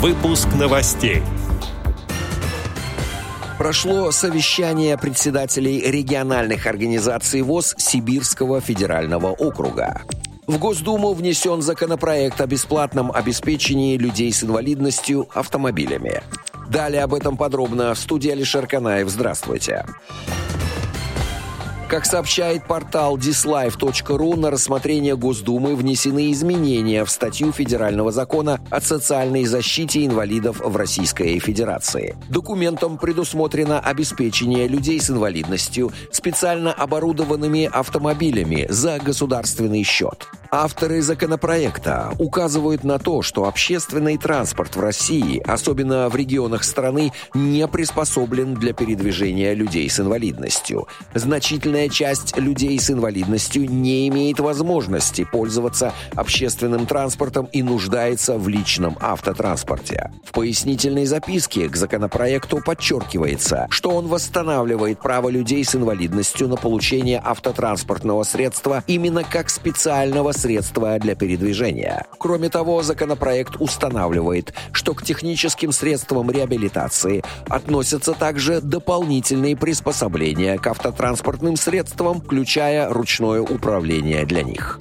Выпуск новостей. Прошло совещание председателей региональных организаций ВОЗ Сибирского федерального округа. В Госдуму внесен законопроект о бесплатном обеспечении людей с инвалидностью автомобилями. Далее об этом подробно в студии Алишер Канаев. Здравствуйте. Как сообщает портал dislife.ru, на рассмотрение Госдумы внесены изменения в статью Федерального закона о социальной защите инвалидов в Российской Федерации. Документом предусмотрено обеспечение людей с инвалидностью специально оборудованными автомобилями за государственный счет. Авторы законопроекта указывают на то, что общественный транспорт в России, особенно в регионах страны, не приспособлен для передвижения людей с инвалидностью. Значительная часть людей с инвалидностью не имеет возможности пользоваться общественным транспортом и нуждается в личном автотранспорте. В пояснительной записке к законопроекту подчеркивается, что он восстанавливает право людей с инвалидностью на получение автотранспортного средства именно как специального средства для передвижения. Кроме того, законопроект устанавливает, что к техническим средствам реабилитации относятся также дополнительные приспособления к автотранспортным средствам, включая ручное управление для них.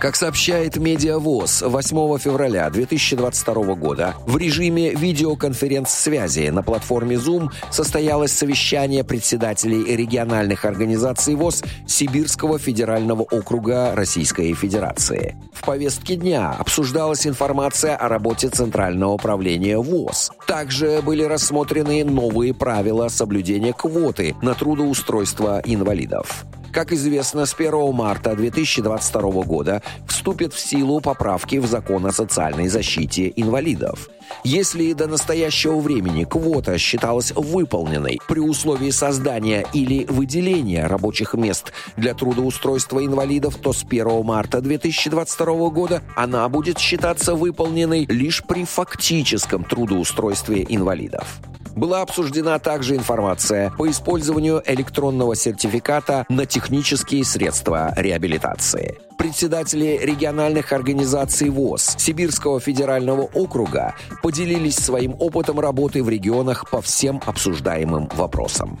Как сообщает Медиавоз, 8 февраля 2022 года в режиме видеоконференц-связи на платформе Zoom состоялось совещание председателей региональных организаций ВОЗ Сибирского федерального округа Российской Федерации. В повестке дня обсуждалась информация о работе Центрального управления ВОЗ. Также были рассмотрены новые правила соблюдения квоты на трудоустройство инвалидов. Как известно, с 1 марта 2022 года вступят в силу поправки в закон о социальной защите инвалидов. Если до настоящего времени квота считалась выполненной при условии создания или выделения рабочих мест для трудоустройства инвалидов, то с 1 марта 2022 года она будет считаться выполненной лишь при фактическом трудоустройстве инвалидов. Была обсуждена также информация по использованию электронного сертификата на технические средства реабилитации. Председатели региональных организаций ВОЗ Сибирского федерального округа поделились своим опытом работы в регионах по всем обсуждаемым вопросам.